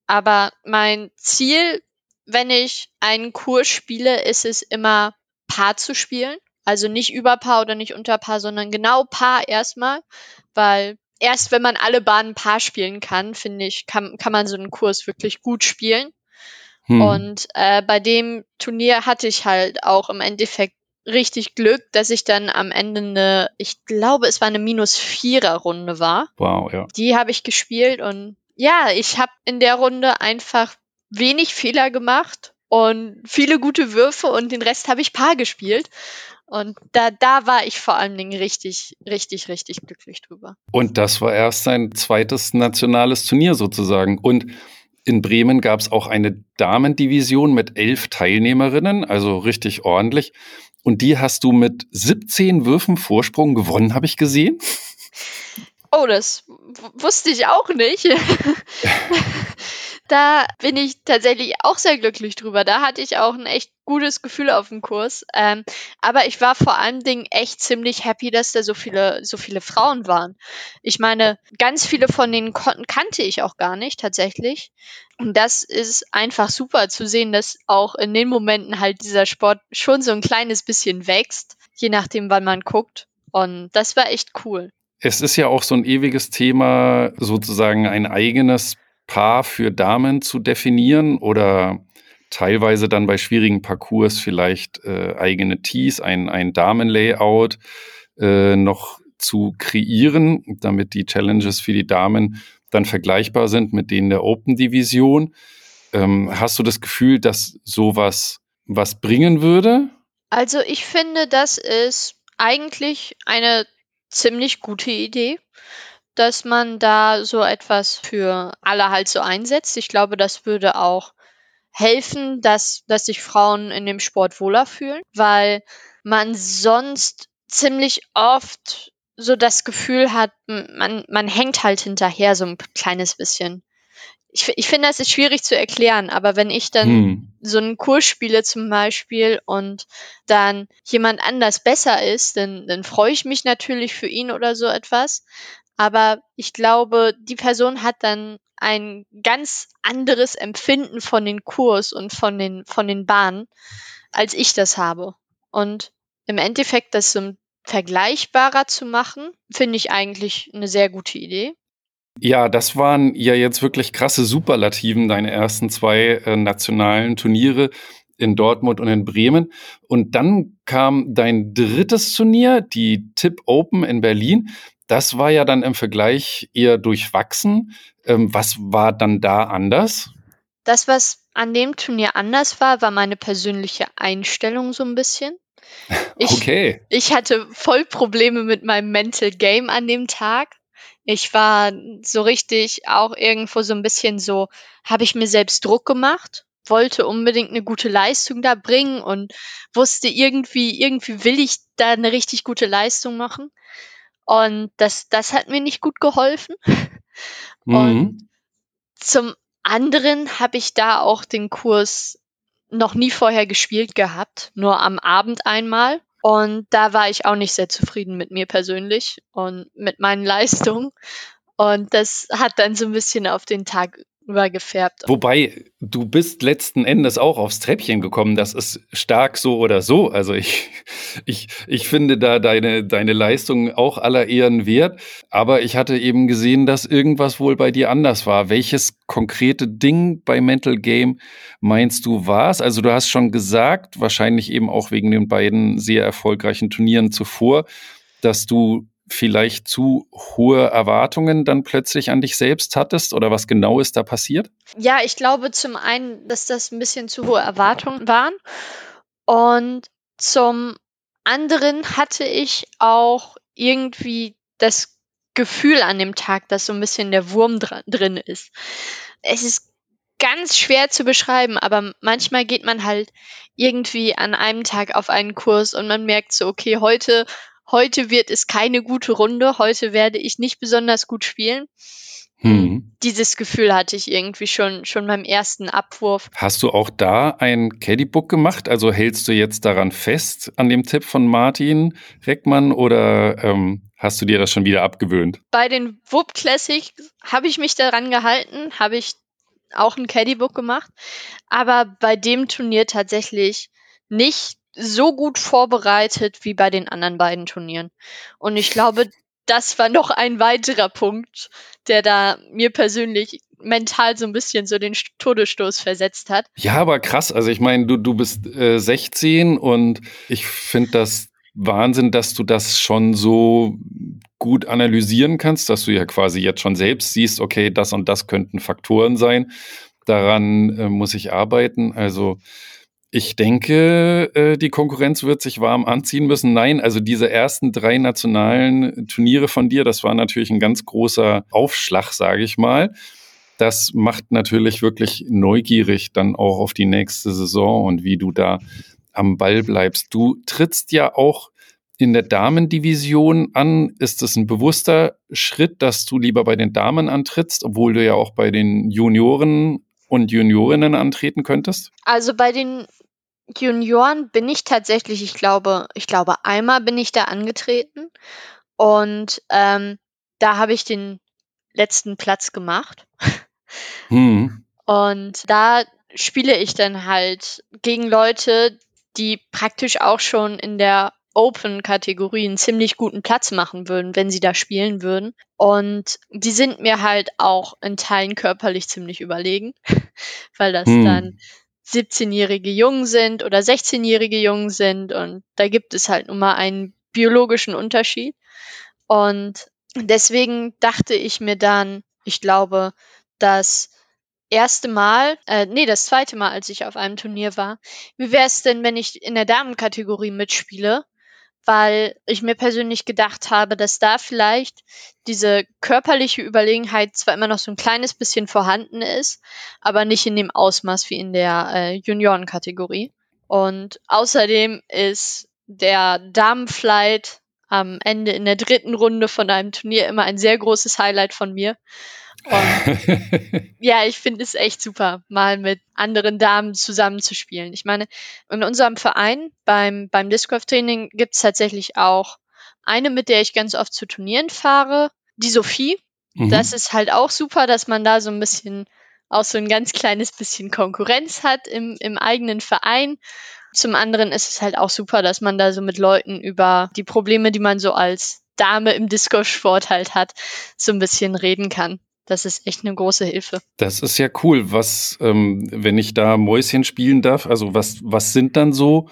Aber mein Ziel wenn ich einen Kurs spiele, ist es immer Paar zu spielen. Also nicht über Paar oder nicht unter Paar, sondern genau Paar erstmal, weil erst wenn man alle Bahnen Paar spielen kann, finde ich, kann, kann man so einen Kurs wirklich gut spielen. Hm. Und äh, bei dem Turnier hatte ich halt auch im Endeffekt richtig Glück, dass ich dann am Ende eine, ich glaube, es war eine minus vierer Runde war.
Wow, ja.
Die habe ich gespielt und ja, ich habe in der Runde einfach wenig Fehler gemacht und viele gute Würfe und den Rest habe ich Paar gespielt. Und da, da war ich vor allen Dingen richtig, richtig, richtig glücklich drüber.
Und das war erst sein zweites nationales Turnier sozusagen. Und in Bremen gab es auch eine Damendivision mit elf Teilnehmerinnen, also richtig ordentlich. Und die hast du mit 17 Würfen Vorsprung gewonnen, habe ich gesehen.
Oh, das wusste ich auch nicht. da bin ich tatsächlich auch sehr glücklich drüber. Da hatte ich auch ein echt gutes Gefühl auf dem Kurs. Ähm, aber ich war vor allen Dingen echt ziemlich happy, dass da so viele, so viele Frauen waren. Ich meine, ganz viele von denen kannte ich auch gar nicht tatsächlich. Und das ist einfach super zu sehen, dass auch in den Momenten halt dieser Sport schon so ein kleines bisschen wächst, je nachdem, wann man guckt. Und das war echt cool.
Es ist ja auch so ein ewiges Thema, sozusagen ein eigenes Paar für Damen zu definieren oder teilweise dann bei schwierigen Parcours vielleicht äh, eigene Tees, ein, ein Damenlayout äh, noch zu kreieren, damit die Challenges für die Damen dann vergleichbar sind mit denen der Open-Division. Ähm, hast du das Gefühl, dass sowas was bringen würde?
Also ich finde, das ist eigentlich eine ziemlich gute Idee dass man da so etwas für alle halt so einsetzt. Ich glaube, das würde auch helfen, dass, dass sich Frauen in dem Sport wohler fühlen, weil man sonst ziemlich oft so das Gefühl hat, man, man hängt halt hinterher so ein kleines bisschen. Ich, ich finde, das ist schwierig zu erklären, aber wenn ich dann hm. so einen Kurs spiele zum Beispiel und dann jemand anders besser ist, dann, dann freue ich mich natürlich für ihn oder so etwas. Aber ich glaube, die Person hat dann ein ganz anderes Empfinden von den Kurs und von den, von den Bahnen, als ich das habe. Und im Endeffekt das so vergleichbarer zu machen, finde ich eigentlich eine sehr gute Idee.
Ja, das waren ja jetzt wirklich krasse Superlativen, deine ersten zwei äh, nationalen Turniere in Dortmund und in Bremen. Und dann kam dein drittes Turnier, die Tip Open in Berlin. Das war ja dann im Vergleich eher durchwachsen. Ähm, was war dann da anders?
Das, was an dem Turnier anders war, war meine persönliche Einstellung so ein bisschen. Ich,
okay.
Ich hatte voll Probleme mit meinem Mental Game an dem Tag. Ich war so richtig auch irgendwo so ein bisschen so, habe ich mir selbst Druck gemacht, wollte unbedingt eine gute Leistung da bringen und wusste irgendwie, irgendwie will ich da eine richtig gute Leistung machen. Und das, das hat mir nicht gut geholfen.
Mhm.
Und zum anderen habe ich da auch den Kurs noch nie vorher gespielt gehabt, nur am Abend einmal. Und da war ich auch nicht sehr zufrieden mit mir persönlich und mit meinen Leistungen. Und das hat dann so ein bisschen auf den Tag übergefärbt.
Wobei, du bist letzten Endes auch aufs Treppchen gekommen. Das ist stark so oder so. Also ich, ich, ich finde da deine, deine Leistung auch aller Ehren wert. Aber ich hatte eben gesehen, dass irgendwas wohl bei dir anders war. Welches konkrete Ding bei Mental Game meinst du war es? Also du hast schon gesagt, wahrscheinlich eben auch wegen den beiden sehr erfolgreichen Turnieren zuvor, dass du vielleicht zu hohe Erwartungen dann plötzlich an dich selbst hattest oder was genau ist da passiert?
Ja, ich glaube zum einen, dass das ein bisschen zu hohe Erwartungen waren und zum anderen hatte ich auch irgendwie das Gefühl an dem Tag, dass so ein bisschen der Wurm drin ist. Es ist ganz schwer zu beschreiben, aber manchmal geht man halt irgendwie an einem Tag auf einen Kurs und man merkt so, okay, heute heute wird es keine gute Runde, heute werde ich nicht besonders gut spielen.
Hm.
Dieses Gefühl hatte ich irgendwie schon, schon beim ersten Abwurf.
Hast du auch da ein Caddybook gemacht? Also hältst du jetzt daran fest, an dem Tipp von Martin Reckmann, oder ähm, hast du dir das schon wieder abgewöhnt?
Bei den Whoop Classics habe ich mich daran gehalten, habe ich auch ein Caddybook gemacht, aber bei dem Turnier tatsächlich nicht so gut vorbereitet wie bei den anderen beiden Turnieren. Und ich glaube, das war noch ein weiterer Punkt, der da mir persönlich mental so ein bisschen so den Todesstoß versetzt hat.
Ja, aber krass. Also ich meine, du, du bist äh, 16 und ich finde das Wahnsinn, dass du das schon so gut analysieren kannst, dass du ja quasi jetzt schon selbst siehst, okay, das und das könnten Faktoren sein. Daran äh, muss ich arbeiten. Also ich denke, äh, die Konkurrenz wird sich warm anziehen müssen. Nein, also diese ersten drei nationalen Turniere von dir, das war natürlich ein ganz großer Aufschlag, sage ich mal. Das macht natürlich wirklich neugierig dann auch auf die nächste Saison und wie du da am Ball bleibst. Du trittst ja auch in der Damendivision an. Ist es ein bewusster Schritt, dass du lieber bei den Damen antrittst, obwohl du ja auch bei den Junioren und Juniorinnen antreten könntest?
Also bei den Junioren bin ich tatsächlich, ich glaube, ich glaube, einmal bin ich da angetreten und ähm, da habe ich den letzten Platz gemacht.
Hm.
Und da spiele ich dann halt gegen Leute, die praktisch auch schon in der Open-Kategorie einen ziemlich guten Platz machen würden, wenn sie da spielen würden. Und die sind mir halt auch in Teilen körperlich ziemlich überlegen, weil das hm. dann 17-jährige Jungen sind oder 16-jährige Jungen sind und da gibt es halt nun mal einen biologischen Unterschied. Und deswegen dachte ich mir dann, ich glaube, das erste Mal, äh, nee, das zweite Mal, als ich auf einem Turnier war, wie wäre es denn, wenn ich in der Damenkategorie mitspiele weil ich mir persönlich gedacht habe, dass da vielleicht diese körperliche Überlegenheit zwar immer noch so ein kleines bisschen vorhanden ist, aber nicht in dem Ausmaß wie in der äh, Juniorenkategorie. Und außerdem ist der Damenflight am Ende in der dritten Runde von einem Turnier immer ein sehr großes Highlight von mir. Und ja, ich finde es echt super, mal mit anderen Damen zusammenzuspielen. Ich meine, in unserem Verein beim, beim Disc Golf Training gibt es tatsächlich auch eine, mit der ich ganz oft zu Turnieren fahre, die Sophie. Mhm. Das ist halt auch super, dass man da so ein bisschen auch so ein ganz kleines bisschen Konkurrenz hat im, im eigenen Verein. Zum anderen ist es halt auch super, dass man da so mit Leuten über die Probleme, die man so als Dame im Disco-Sport halt hat, so ein bisschen reden kann. Das ist echt eine große Hilfe.
Das ist ja cool. Was, ähm, wenn ich da Mäuschen spielen darf, also was, was sind dann so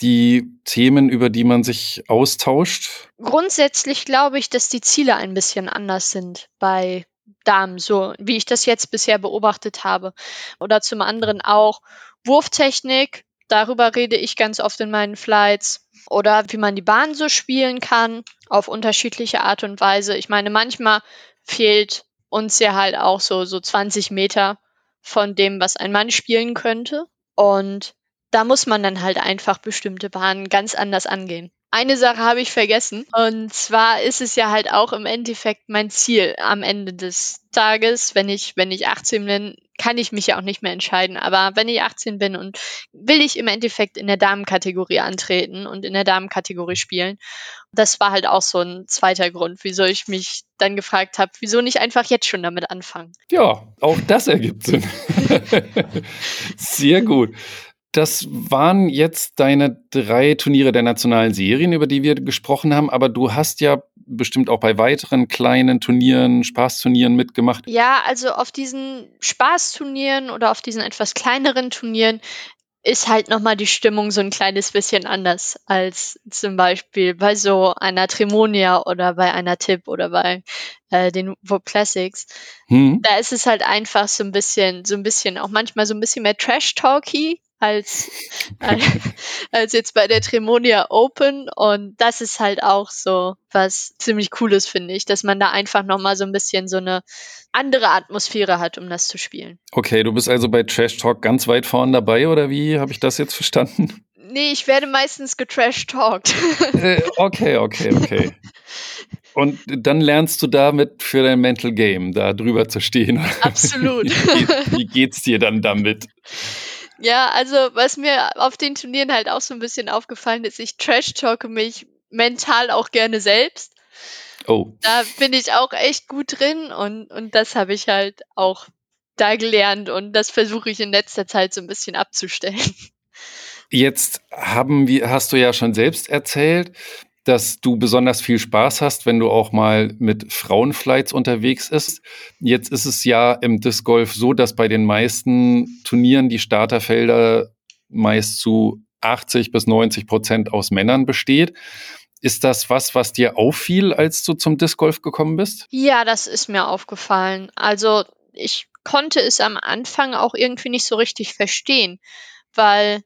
die Themen, über die man sich austauscht?
Grundsätzlich glaube ich, dass die Ziele ein bisschen anders sind bei Damen, so wie ich das jetzt bisher beobachtet habe. Oder zum anderen auch Wurftechnik. Darüber rede ich ganz oft in meinen Flights. oder wie man die Bahn so spielen kann auf unterschiedliche Art und Weise. Ich meine, manchmal fehlt uns ja halt auch so, so 20 Meter von dem, was ein Mann spielen könnte. Und da muss man dann halt einfach bestimmte Bahnen ganz anders angehen. Eine Sache habe ich vergessen. Und zwar ist es ja halt auch im Endeffekt mein Ziel am Ende des Tages, wenn ich, wenn ich 18 bin, kann ich mich ja auch nicht mehr entscheiden. Aber wenn ich 18 bin und will ich im Endeffekt in der Damenkategorie antreten und in der Damenkategorie spielen. Das war halt auch so ein zweiter Grund, wieso ich mich dann gefragt habe, wieso nicht einfach jetzt schon damit anfangen.
Ja, auch das ergibt Sinn. Sehr gut. Das waren jetzt deine drei Turniere der nationalen Serien, über die wir gesprochen haben, aber du hast ja bestimmt auch bei weiteren kleinen Turnieren, Spaßturnieren mitgemacht.
Ja, also auf diesen Spaßturnieren oder auf diesen etwas kleineren Turnieren ist halt nochmal die Stimmung so ein kleines bisschen anders als zum Beispiel bei so einer Tremonia oder bei einer Tipp oder bei äh, den Vogue Classics. Hm. Da ist es halt einfach so ein bisschen, so ein bisschen, auch manchmal so ein bisschen mehr Trash-Talky als, als jetzt bei der Tremonia Open. Und das ist halt auch so was ziemlich Cooles, finde ich, dass man da einfach nochmal so ein bisschen so eine andere Atmosphäre hat, um das zu spielen.
Okay, du bist also bei Trash Talk ganz weit vorn dabei, oder wie habe ich das jetzt verstanden?
Nee, ich werde meistens getrash-talked.
Äh, okay, okay, okay. Und dann lernst du damit für dein Mental Game, da drüber zu stehen.
Absolut.
wie, wie geht's dir dann damit?
Ja, also was mir auf den Turnieren halt auch so ein bisschen aufgefallen ist, ich trash-talke mich mental auch gerne selbst.
Oh.
Da bin ich auch echt gut drin und, und das habe ich halt auch da gelernt und das versuche ich in letzter Zeit so ein bisschen abzustellen.
Jetzt haben wir, hast du ja schon selbst erzählt, dass du besonders viel Spaß hast, wenn du auch mal mit Frauenflights unterwegs bist. Jetzt ist es ja im Disc Golf so, dass bei den meisten Turnieren die Starterfelder meist zu 80 bis 90 Prozent aus Männern besteht. Ist das was, was dir auffiel, als du zum Disc Golf gekommen bist?
Ja, das ist mir aufgefallen. Also ich konnte es am Anfang auch irgendwie nicht so richtig verstehen, weil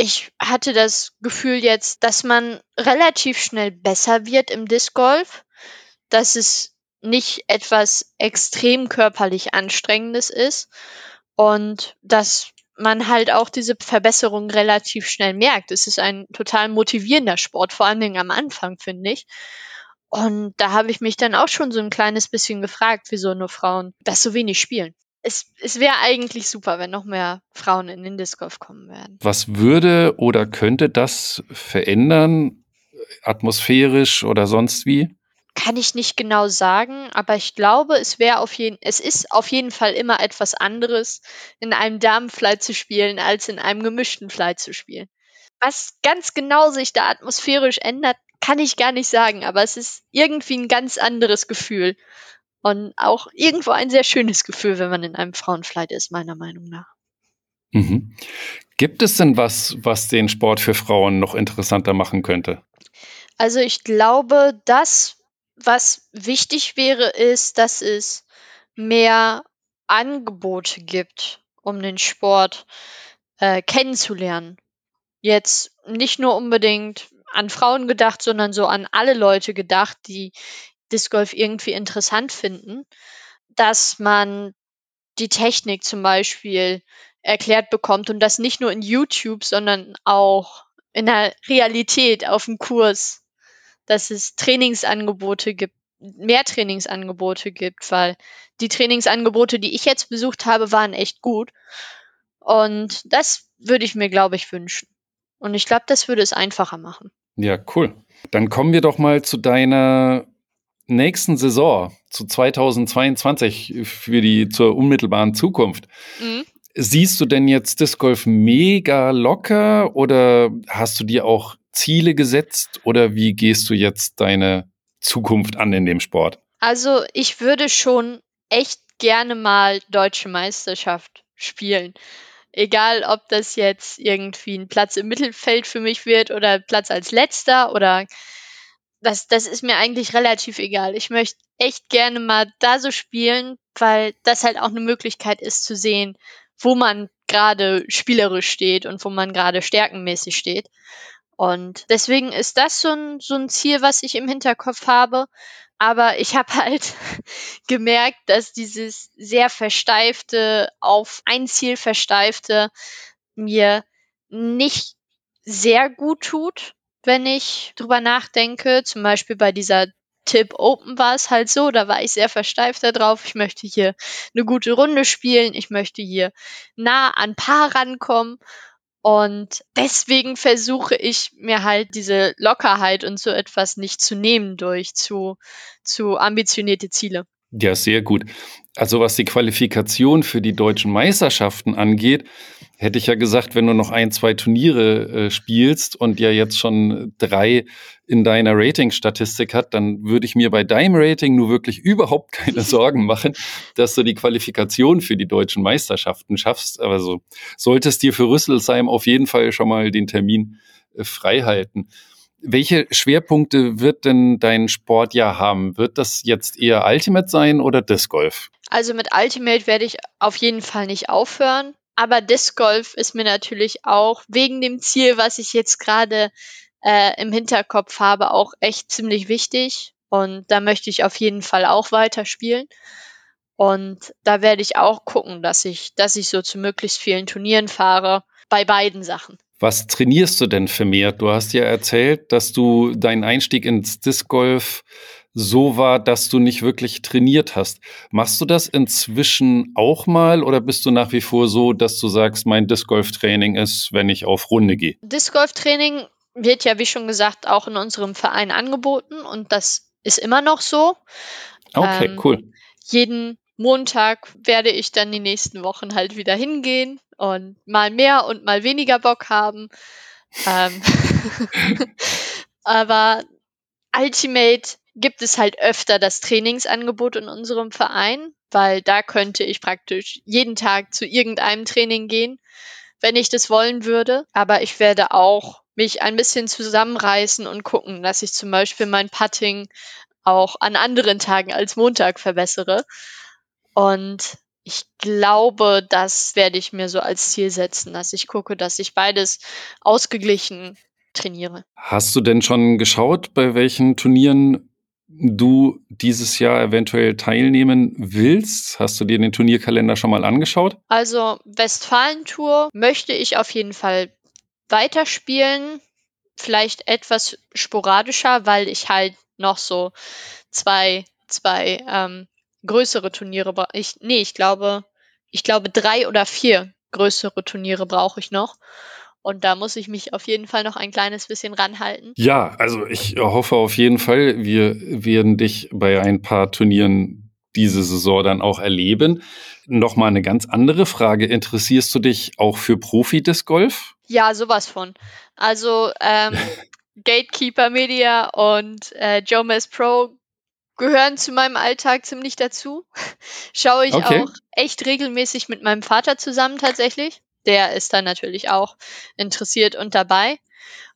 ich hatte das Gefühl jetzt, dass man relativ schnell besser wird im Disc Golf, dass es nicht etwas extrem körperlich anstrengendes ist und dass man halt auch diese Verbesserung relativ schnell merkt. Es ist ein total motivierender Sport, vor allen Dingen am Anfang, finde ich. Und da habe ich mich dann auch schon so ein kleines bisschen gefragt, wieso nur Frauen das so wenig spielen es, es wäre eigentlich super, wenn noch mehr Frauen in den Disc Golf kommen werden.
Was würde oder könnte das verändern, atmosphärisch oder sonst wie?
Kann ich nicht genau sagen, aber ich glaube, es wäre auf jeden, es ist auf jeden Fall immer etwas anderes, in einem Damenflight zu spielen, als in einem gemischten Flight zu spielen. Was ganz genau sich da atmosphärisch ändert, kann ich gar nicht sagen, aber es ist irgendwie ein ganz anderes Gefühl. Und auch irgendwo ein sehr schönes Gefühl, wenn man in einem Frauenflight ist, meiner Meinung nach.
Mhm. Gibt es denn was, was den Sport für Frauen noch interessanter machen könnte?
Also ich glaube, das, was wichtig wäre, ist, dass es mehr Angebote gibt, um den Sport äh, kennenzulernen. Jetzt nicht nur unbedingt an Frauen gedacht, sondern so an alle Leute gedacht, die Disc Golf irgendwie interessant finden, dass man die Technik zum Beispiel erklärt bekommt und das nicht nur in YouTube, sondern auch in der Realität auf dem Kurs, dass es Trainingsangebote gibt, mehr Trainingsangebote gibt, weil die Trainingsangebote, die ich jetzt besucht habe, waren echt gut. Und das würde ich mir, glaube ich, wünschen. Und ich glaube, das würde es einfacher machen.
Ja, cool. Dann kommen wir doch mal zu deiner nächsten Saison zu 2022 für die zur unmittelbaren Zukunft. Mhm. Siehst du denn jetzt Disc Golf mega locker oder hast du dir auch Ziele gesetzt oder wie gehst du jetzt deine Zukunft an in dem Sport?
Also ich würde schon echt gerne mal deutsche Meisterschaft spielen. Egal, ob das jetzt irgendwie ein Platz im Mittelfeld für mich wird oder Platz als letzter oder das, das ist mir eigentlich relativ egal. Ich möchte echt gerne mal da so spielen, weil das halt auch eine Möglichkeit ist zu sehen, wo man gerade spielerisch steht und wo man gerade stärkenmäßig steht. Und deswegen ist das so ein, so ein Ziel, was ich im Hinterkopf habe. Aber ich habe halt gemerkt, dass dieses sehr versteifte, auf ein Ziel versteifte mir nicht sehr gut tut, wenn ich drüber nachdenke. Zum Beispiel bei dieser Tipp Open war es halt so, da war ich sehr versteift darauf. Ich möchte hier eine gute Runde spielen, ich möchte hier nah an Paar rankommen. Und deswegen versuche ich mir halt diese Lockerheit und so etwas nicht zu nehmen durch zu, zu ambitionierte Ziele.
Ja, sehr gut. Also was die Qualifikation für die deutschen Meisterschaften angeht, hätte ich ja gesagt, wenn du noch ein, zwei Turniere äh, spielst und ja jetzt schon drei in deiner Rating-Statistik hat, dann würde ich mir bei deinem Rating nur wirklich überhaupt keine Sorgen machen, dass du die Qualifikation für die deutschen Meisterschaften schaffst. Aber so solltest dir für Rüsselsheim auf jeden Fall schon mal den Termin äh, frei halten. Welche Schwerpunkte wird denn dein Sportjahr haben? Wird das jetzt eher Ultimate sein oder Disc Golf?
Also mit Ultimate werde ich auf jeden Fall nicht aufhören. Aber Disc Golf ist mir natürlich auch wegen dem Ziel, was ich jetzt gerade äh, im Hinterkopf habe, auch echt ziemlich wichtig. Und da möchte ich auf jeden Fall auch weiterspielen. Und da werde ich auch gucken, dass ich, dass ich so zu möglichst vielen Turnieren fahre. Bei beiden Sachen.
Was trainierst du denn für mehr? Du hast ja erzählt, dass du deinen Einstieg ins Disc Golf so war, dass du nicht wirklich trainiert hast. Machst du das inzwischen auch mal oder bist du nach wie vor so, dass du sagst, mein Disc Golf Training ist, wenn ich auf Runde gehe?
Disc Golf Training wird ja, wie schon gesagt, auch in unserem Verein angeboten und das ist immer noch so.
Okay, ähm, cool.
Jeden Montag werde ich dann die nächsten Wochen halt wieder hingehen und mal mehr und mal weniger Bock haben. Ähm Aber Ultimate gibt es halt öfter das Trainingsangebot in unserem Verein, weil da könnte ich praktisch jeden Tag zu irgendeinem Training gehen, wenn ich das wollen würde. Aber ich werde auch mich ein bisschen zusammenreißen und gucken, dass ich zum Beispiel mein Putting auch an anderen Tagen als Montag verbessere. Und ich glaube, das werde ich mir so als Ziel setzen, dass ich gucke, dass ich beides ausgeglichen trainiere.
Hast du denn schon geschaut, bei welchen Turnieren du dieses Jahr eventuell teilnehmen willst? Hast du dir den Turnierkalender schon mal angeschaut?
Also Westfalen-Tour möchte ich auf jeden Fall weiterspielen. Vielleicht etwas sporadischer, weil ich halt noch so zwei, zwei ähm, größere Turniere brauche. Nee, ich glaube, ich glaube drei oder vier größere Turniere brauche ich noch. Und da muss ich mich auf jeden Fall noch ein kleines bisschen ranhalten.
Ja, also ich hoffe auf jeden Fall, wir werden dich bei ein paar Turnieren diese Saison dann auch erleben. Nochmal eine ganz andere Frage. Interessierst du dich auch für Profi-Disc Golf?
Ja, sowas von. Also ähm, Gatekeeper Media und äh, Jomas Pro gehören zu meinem Alltag ziemlich dazu. Schaue ich okay. auch echt regelmäßig mit meinem Vater zusammen tatsächlich der ist dann natürlich auch interessiert und dabei.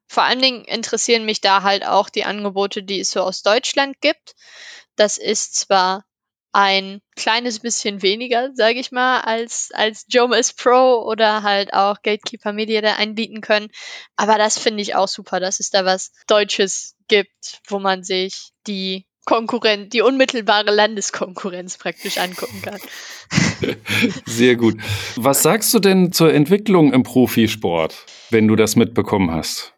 Vor allen Dingen interessieren mich da halt auch die Angebote, die es so aus Deutschland gibt. Das ist zwar ein kleines bisschen weniger, sage ich mal, als, als Jomas Pro oder halt auch Gatekeeper Media da einbieten können. Aber das finde ich auch super, dass es da was Deutsches gibt, wo man sich die Konkurrent, die unmittelbare Landeskonkurrenz praktisch angucken kann.
Sehr gut. Was sagst du denn zur Entwicklung im Profisport, wenn du das mitbekommen hast?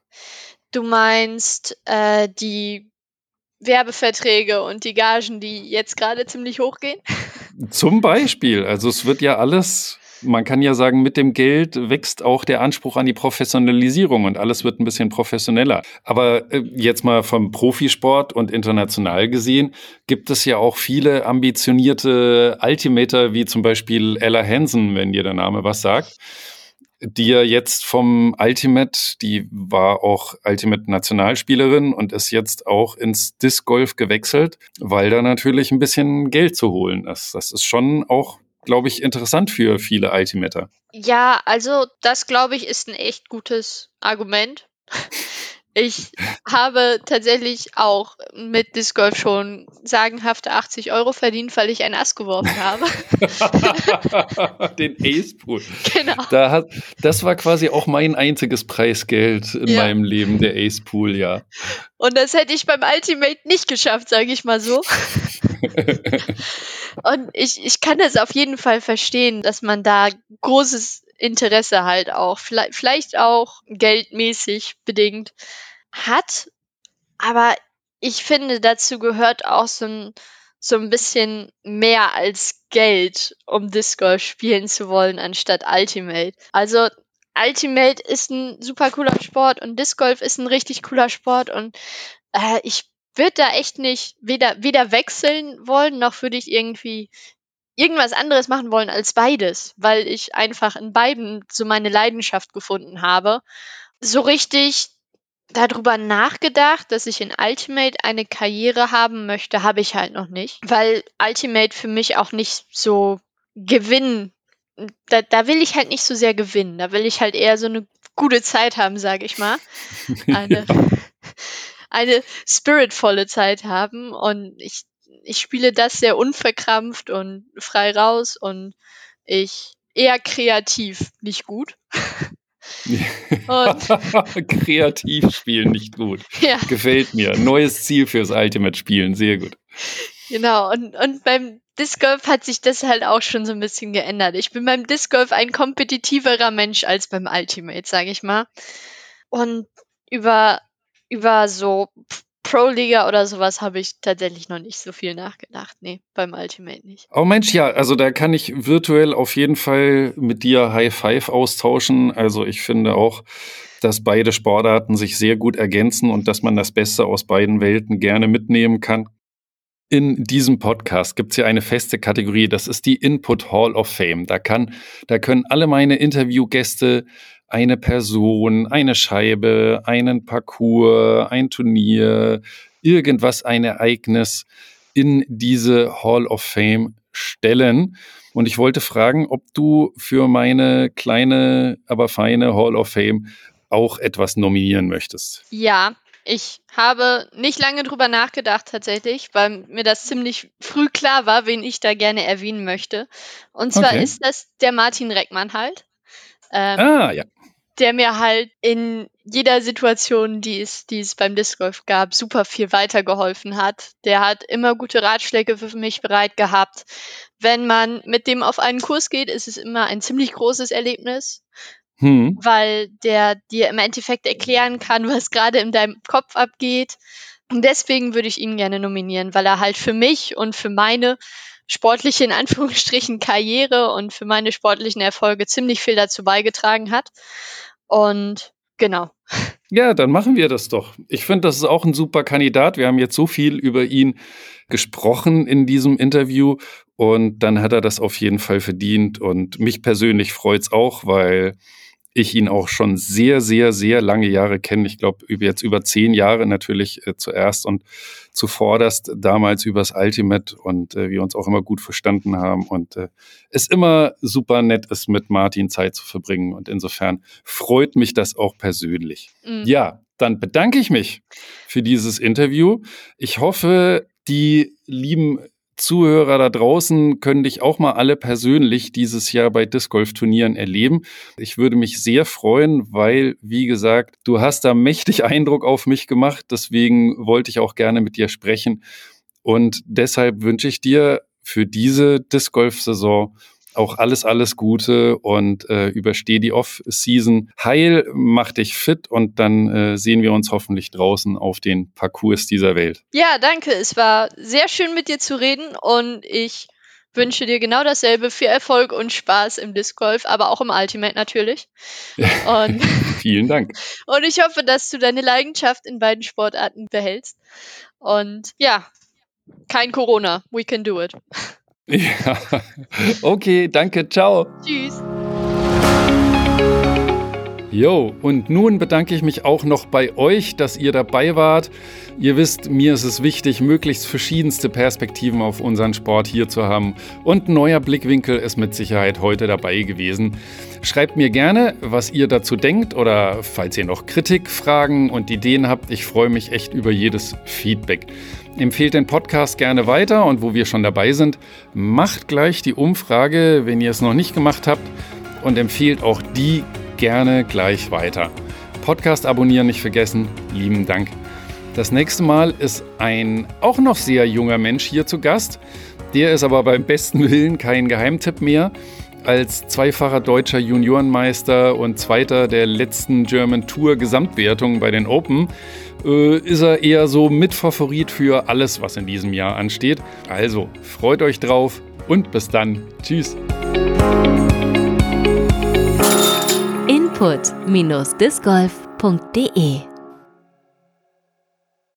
Du meinst äh, die Werbeverträge und die Gagen, die jetzt gerade ziemlich hochgehen?
Zum Beispiel. Also es wird ja alles man kann ja sagen, mit dem Geld wächst auch der Anspruch an die Professionalisierung und alles wird ein bisschen professioneller. Aber äh, jetzt mal vom Profisport und international gesehen, gibt es ja auch viele ambitionierte Ultimator, wie zum Beispiel Ella Hansen, wenn dir der Name was sagt die ja jetzt vom Ultimate, die war auch Ultimate Nationalspielerin und ist jetzt auch ins Disc Golf gewechselt, weil da natürlich ein bisschen Geld zu holen ist. Das ist schon auch glaube ich, interessant für viele Ultimater.
Ja, also das, glaube ich, ist ein echt gutes Argument. Ich habe tatsächlich auch mit Disc Golf schon sagenhafte 80 Euro verdient, weil ich ein Ass geworfen habe.
Den Ace Pool.
Genau.
Da hat, das war quasi auch mein einziges Preisgeld in
Ja.
meinem Leben, der Ace Pool, ja.
Und das hätte ich beim Ultimate nicht geschafft, sage ich mal so. Und ich, ich kann das auf jeden Fall verstehen, dass man da großes Interesse halt auch, vielleicht, vielleicht auch geldmäßig bedingt hat. Aber ich finde, dazu gehört auch so ein, so ein bisschen mehr als Geld, um Disc Golf spielen zu wollen, anstatt Ultimate. Also Ultimate ist ein super cooler Sport und Disc Golf ist ein richtig cooler Sport und äh, ich würde da echt nicht weder, weder wechseln wollen, noch würde ich irgendwie irgendwas anderes machen wollen als beides, weil ich einfach in beiden so meine Leidenschaft gefunden habe. So richtig darüber nachgedacht, dass ich in Ultimate eine Karriere haben möchte, habe ich halt noch nicht, weil Ultimate für mich auch nicht so gewinnen. Da, da will ich halt nicht so sehr gewinnen. Da will ich halt eher so eine gute Zeit haben, sage ich mal. Eine, eine spiritvolle Zeit haben. Und ich, ich spiele das sehr unverkrampft und frei raus und ich eher kreativ, nicht gut.
Kreativ spielen nicht gut.
ja,
Gefällt mir. Neues Ziel fürs Ultimate spielen, sehr gut.
genau. Und, und beim Disc Golf hat sich das halt auch schon so ein bisschen geändert. Ich bin beim Disc Golf ein kompetitiverer Mensch als beim Ultimate, sage ich mal. Und über, über so Pro-Liga oder sowas habe ich tatsächlich noch nicht so viel nachgedacht. Nee, beim Ultimate nicht.
Oh Mensch, ja, also da kann ich virtuell auf jeden Fall mit dir High Five austauschen. Also ich finde auch, dass beide Sportarten sich sehr gut ergänzen und dass man das Beste aus beiden Welten gerne mitnehmen kann. In diesem Podcast gibt es ja eine feste Kategorie, das ist die Input Hall of Fame. Da, kann, da können alle meine Interviewgäste eine Person, eine Scheibe, einen Parcours, ein Turnier, irgendwas, ein Ereignis in diese Hall of Fame stellen. Und ich wollte fragen, ob du für meine kleine, aber feine Hall of Fame auch etwas nominieren möchtest.
Ja, ich habe nicht lange drüber nachgedacht tatsächlich, weil mir das ziemlich früh klar war, wen ich da gerne erwähnen möchte. Und zwar
Okay.
ist das der Martin Reckmann halt. Ähm,
Ah, ja.
der mir halt in jeder Situation, die es, die es beim Disc Golf gab, super viel weitergeholfen hat. Der hat immer gute Ratschläge für mich bereit gehabt. Wenn man mit dem auf einen Kurs geht, ist es immer ein ziemlich großes Erlebnis,
Hm.
weil der dir im Endeffekt erklären kann, was gerade in deinem Kopf abgeht. Und deswegen würde ich ihn gerne nominieren, weil er halt für mich und für meine sportliche, in Anführungsstrichen, Karriere und für meine sportlichen Erfolge ziemlich viel dazu beigetragen hat. Und genau.
Ja, dann machen wir das doch. Ich finde, das ist auch ein super Kandidat. Wir haben jetzt so viel über ihn gesprochen in diesem Interview und dann hat er das auf jeden Fall verdient. Und mich persönlich freut es auch, weil ich ihn auch schon sehr, sehr, sehr lange Jahre kenne. Ich glaube, jetzt über zehn Jahre natürlich äh, zuerst und zuvorderst damals übers Ultimate und äh, wir uns auch immer gut verstanden haben und äh, es immer super nett ist, mit Martin Zeit zu verbringen. Und insofern freut mich das auch persönlich.
Mm.
Ja, dann bedanke ich mich für dieses Interview. Ich hoffe, die lieben Zuhörer da draußen können dich auch mal alle persönlich dieses Jahr bei Disc Golf Turnieren erleben. Ich würde mich sehr freuen, weil, wie gesagt, du hast da mächtig Eindruck auf mich gemacht. Deswegen wollte ich auch gerne mit dir sprechen. Und deshalb wünsche ich dir für diese Disc Golf Saison auch alles, alles Gute und äh, übersteh die Off-Season heil, mach dich fit und dann äh, sehen wir uns hoffentlich draußen auf den Parcours dieser Welt.
Ja, danke. Es war sehr schön mit dir zu reden und ich wünsche dir genau dasselbe. Viel Erfolg und Spaß im Disc Golf, aber auch im Ultimate natürlich. Und,
Vielen Dank.
und ich hoffe, dass du deine Leidenschaft in beiden Sportarten behältst. Und ja, kein Corona. We can do it.
Ja. Okay, danke, ciao.
Tschüss.
Jo, und nun bedanke ich mich auch noch bei euch, dass ihr dabei wart. Ihr wisst, mir ist es wichtig, möglichst verschiedenste Perspektiven auf unseren Sport hier zu haben. Und ein neuer Blickwinkel ist mit Sicherheit heute dabei gewesen. Schreibt mir gerne, was ihr dazu denkt oder falls ihr noch Kritik, Fragen und Ideen habt. Ich freue mich echt über jedes Feedback. Empfehlt den Podcast gerne weiter und wo wir schon dabei sind, macht gleich die Umfrage, wenn ihr es noch nicht gemacht habt und empfehlt auch die gerne gleich weiter. Podcast abonnieren nicht vergessen. Lieben Dank. Das nächste Mal ist ein auch noch sehr junger Mensch hier zu Gast. Der ist aber beim besten Willen kein Geheimtipp mehr. Als zweifacher deutscher Juniorenmeister und Zweiter der letzten German Tour Gesamtwertung bei den Open äh, ist er eher so Mitfavorit für alles, was in diesem Jahr ansteht. Also freut euch drauf und bis dann. Tschüss.
input-discgolf.de